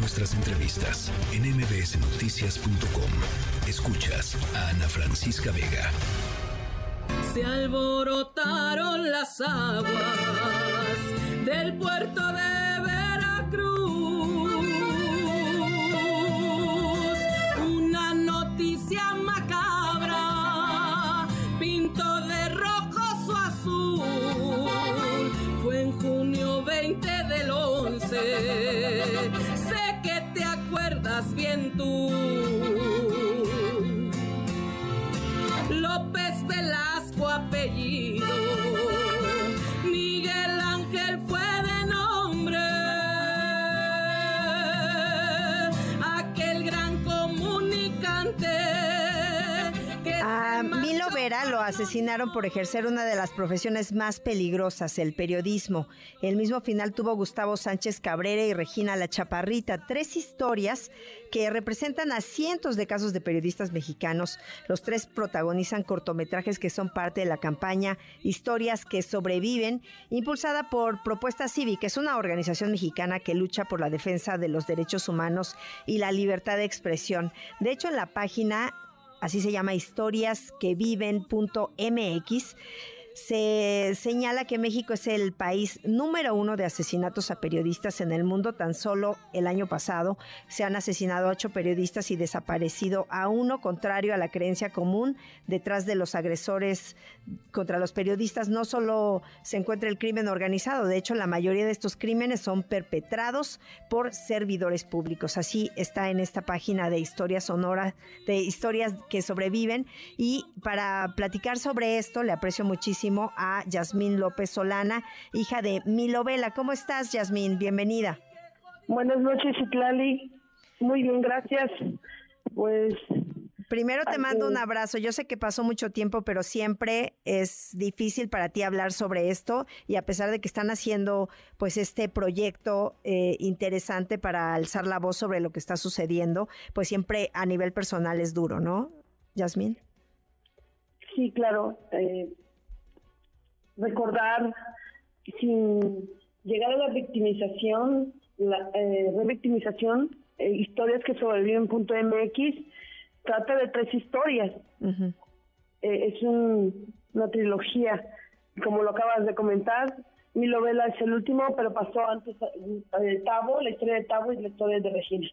nuestras entrevistas en mbsnoticias.com. Escuchas a Ana Francisca Vega. Se alborotaron las aguas del puerto de Veracruz. Lo asesinaron por ejercer una de las profesiones más peligrosas, el periodismo. El mismo final tuvo Gustavo Sánchez Cabrera y Regina La Chaparrita, tres historias que representan a cientos de casos de periodistas mexicanos. Los tres protagonizan cortometrajes que son parte de la campaña Historias que sobreviven, impulsada por Propuesta Cívica. Es una organización mexicana que lucha por la defensa de los derechos humanos y la libertad de expresión. De hecho, en la página así se llama historiasqueviven.mx, se señala que México es el país número uno de asesinatos a periodistas en el mundo. Tan solo el año pasado se han asesinado ocho periodistas y desaparecido a uno, contrario a la creencia común. Detrás de los agresores contra los periodistas no solo se encuentra el crimen organizado, de hecho la mayoría de estos crímenes son perpetrados por servidores públicos. Así está en esta página de historias sonora, de historias que sobreviven. Y para platicar sobre esto, le aprecio muchísimo a Yasmín López Solana, hija de Milo Vela. ¿Cómo estás, Yasmín? Bienvenida. Buenas noches, Itlali. Muy bien, gracias. Pues Primero te mando un sí. abrazo. Yo sé que pasó mucho tiempo, pero siempre es difícil para ti hablar sobre esto y a pesar de que están haciendo pues este proyecto eh, interesante para alzar la voz sobre lo que está sucediendo, pues siempre a nivel personal es duro, ¿no, Yasmín? sí, claro. eh, recordar sin llegar a la victimización, la eh, revictimización, eh, historias que sobreviven punto MX, trata de tres historias. Eh, es un- una trilogía, como lo acabas de comentar. Mi novela es el último, pero pasó antes eh, de Tavo, la historia de Tavo y la historia de Regina.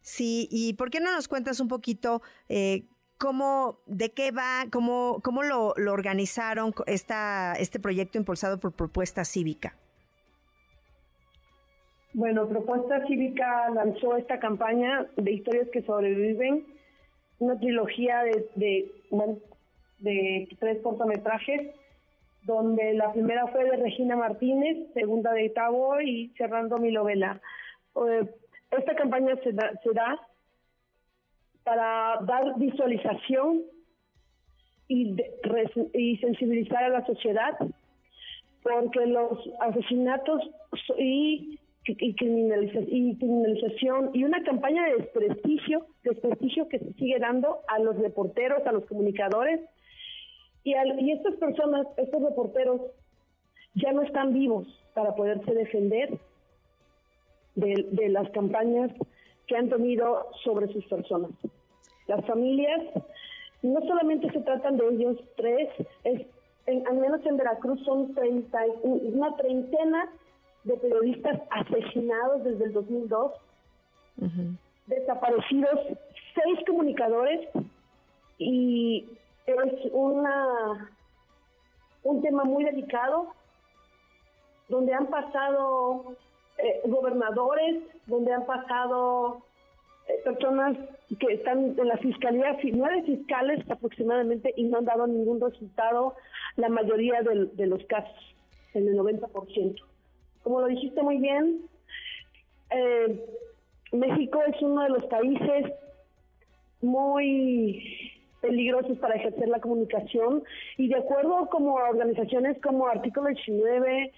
Sí, y ¿por qué no nos cuentas un poquito eh, cómo, de qué va, cómo, cómo lo, lo organizaron esta, este proyecto impulsado por Propuesta Cívica? Bueno, Propuesta Cívica lanzó esta campaña de historias que sobreviven, una trilogía de, de tres cortometrajes, donde la primera fue de Regina Martínez, segunda de Tavo y cerrando mi novela. Eh, esta campaña se da, se da para dar visualización y, de- y sensibilizar a la sociedad porque los asesinatos y, y, criminaliza- y criminalización y una campaña de desprestigio, desprestigio que se sigue dando a los reporteros, a los comunicadores y, al- y estas personas, estos reporteros ya no están vivos para poderse defender de, de las campañas que han tenido sobre sus personas. Las familias, no solamente se tratan de ellos tres, es, en- al menos en Veracruz son 30, y- una treintena de periodistas asesinados desde el 2002, Ujú. desaparecidos seis comunicadores y es una un tema muy delicado donde han pasado eh, gobernadores, donde han pasado eh, personas que están en la fiscalía, fi- nueve fiscales aproximadamente, y no han dado ningún resultado, la mayoría del- de los casos, en el 90%. Como lo dijiste muy bien, eh, México es uno de los países muy peligrosos para ejercer la comunicación y de acuerdo como organizaciones como Artículo 19,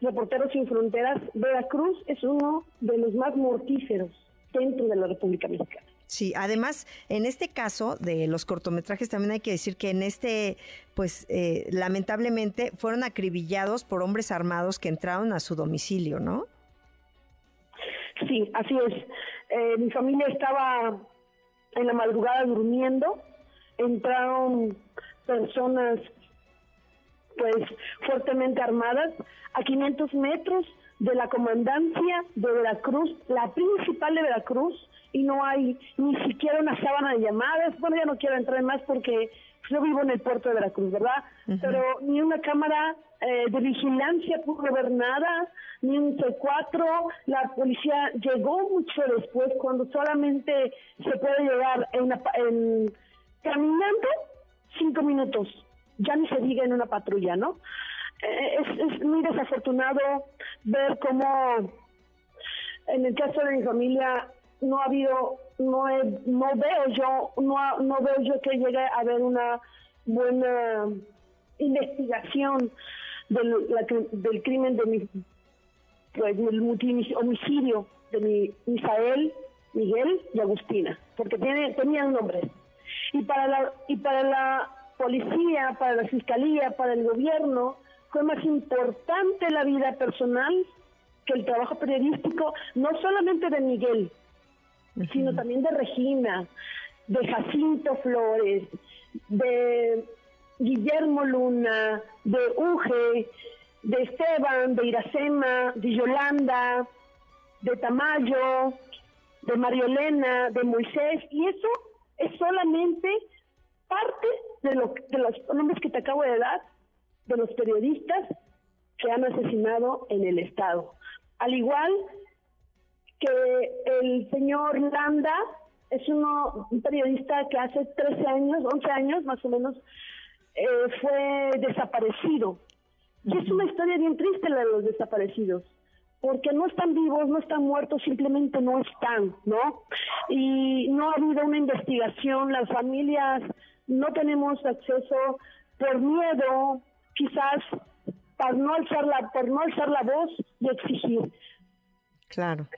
Reporteros Sin Fronteras, Veracruz es uno de los más mortíferos dentro de la República Mexicana. Sí, además, en este caso de los cortometrajes, también hay que decir que en este, pues, eh, lamentablemente fueron acribillados por hombres armados que entraron a su domicilio, ¿no? Sí, así es. Eh, mi familia estaba en la madrugada durmiendo, entraron personas pues fuertemente armadas a 500 metros de la comandancia de Veracruz, la principal de Veracruz, y no hay ni siquiera una sábana de llamadas. Bueno, ya no quiero entrar más porque yo vivo en el puerto de Veracruz, ¿verdad? Pero ni una cámara eh, de vigilancia pudo ver nada, ni un C4. La policía llegó mucho después, cuando solamente se puede llegar en, en caminando cinco minutos. Ya ni se diga en una patrulla, ¿no? Eh, es, es muy desafortunado ver cómo, en el caso de mi familia, no ha habido, no, no veo yo, no, no veo yo que llegue a haber una buena investigación del, del crimen de mi, pues, homicidio de mi Misael, Miguel y Agustina, porque tiene, tenían nombres. Y para la, y para la policía, para la fiscalía, para el gobierno, fue más importante la vida personal que el trabajo periodístico, no solamente de Miguel, sino también de Regina, de Jacinto Flores, de Guillermo Luna, de Uge, de Esteban, de Iracema, de Yolanda, de Tamayo, de Mariolena, de Moisés, y eso es solamente parte de, lo, de los nombres que te acabo de dar, de los periodistas que han asesinado en el Estado. Al igual que el señor Landa es uno, un periodista que hace 13 años, 11 años más o menos, eh, fue desaparecido. Y es una historia bien triste la de los desaparecidos, porque no están vivos, no están muertos, simplemente no están, ¿no? Y no ha habido una investigación, las familias no tenemos acceso por miedo, quizás por no alzar la, por no alzar la voz y exigir. Claro.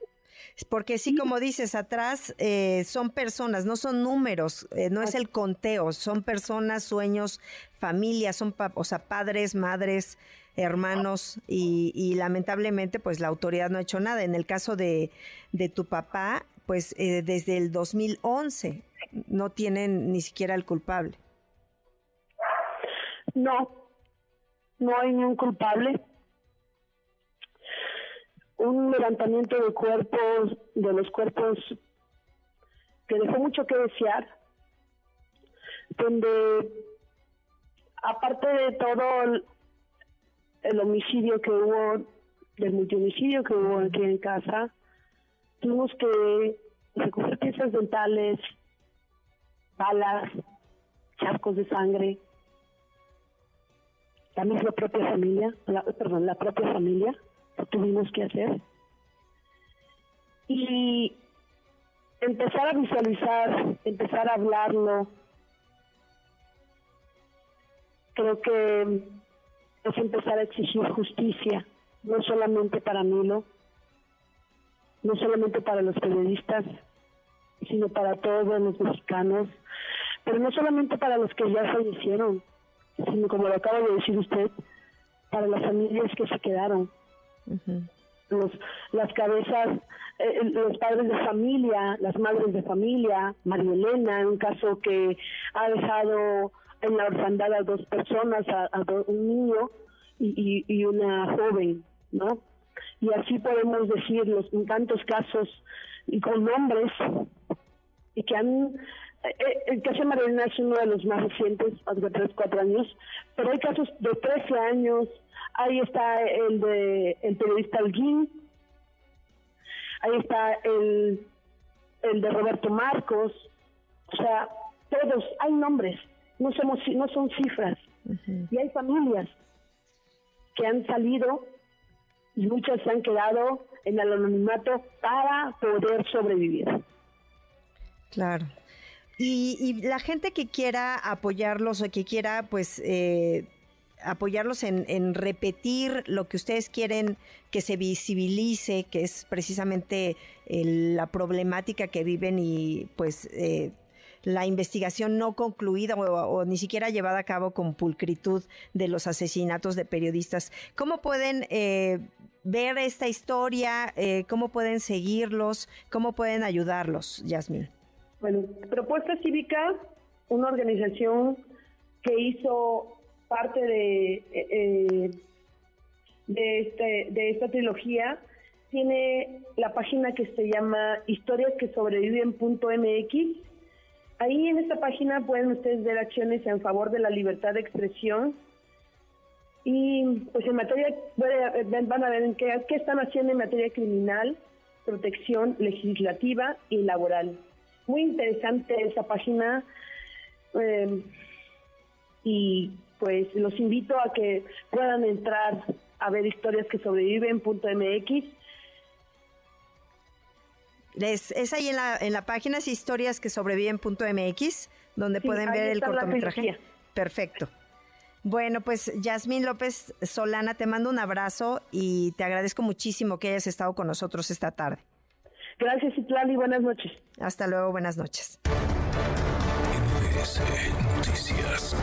Porque sí, como dices, atrás eh, son personas, no son números, eh, no es el conteo, son personas, sueños, familias, son o sea, padres, madres, hermanos y, lamentablemente pues la autoridad no ha hecho nada. En el caso de, de tu papá, pues eh, desde el 2011 no tienen ni siquiera el culpable. No, no hay ni un culpable un levantamiento de cuerpos, de los cuerpos que dejó mucho que desear, donde aparte de todo el, homicidio que hubo, del multihomicidio que hubo aquí en casa, tuvimos que recoger piezas dentales, balas, charcos de sangre, la propia familia, perdón, la propia familia tuvimos que hacer. Y empezar a visualizar, empezar a hablarlo, creo que es empezar a exigir justicia, no solamente para Milo, no solamente para los periodistas, sino para todos los mexicanos, pero no solamente para los que ya fallecieron, sino como lo acaba de decir usted, para las familias que se quedaron, los, las cabezas, eh, los padres de familia, las madres de familia, María Elena, un caso que ha dejado en la orfandad a dos personas, a, un niño y, y, una joven, ¿no? Y así podemos decir los, en tantos casos y con nombres y que han eh, eh, el caso de María es uno de los más recientes, hace 3, 4 años, pero hay casos de 13 años, ahí está el de el periodista Alguín, ahí está el, el de Roberto Marcos, o sea, todos, hay nombres, no somos no son cifras, y hay familias que han salido y muchas se han quedado en el anonimato para poder sobrevivir. Claro. Y, la gente que quiera apoyarlos o que quiera, pues, eh, apoyarlos en, repetir lo que ustedes quieren que se visibilice, que es precisamente la problemática que viven y pues eh, la investigación no concluida o, ni siquiera llevada a cabo con pulcritud de los asesinatos de periodistas. ¿Cómo pueden eh, ver esta historia, eh, cómo pueden seguirlos, cómo pueden ayudarlos, Yasmín. Bueno, Propuesta Cívica, una organización que hizo parte de, eh, eh, de, este, de esta trilogía, tiene la página que se llama historias que sobreviven.mx. Ahí en esta página pueden ustedes ver acciones en favor de la libertad de expresión. Y pues en materia, van a ver en qué, qué están haciendo en materia criminal, protección legislativa y laboral. Muy interesante esa página. Eh, y pues los invito a que puedan entrar a ver historias que sobreviven.mx. Es, es ahí en la, en la página, es historias que sobreviven.mx, donde pueden ver el cortometraje. Perfecto. Bueno, pues Yasmín López Solana, te mando un abrazo y te agradezco muchísimo que hayas estado con nosotros esta tarde. Gracias, Itlali, buenas noches. Hasta luego, buenas noches. Noticias.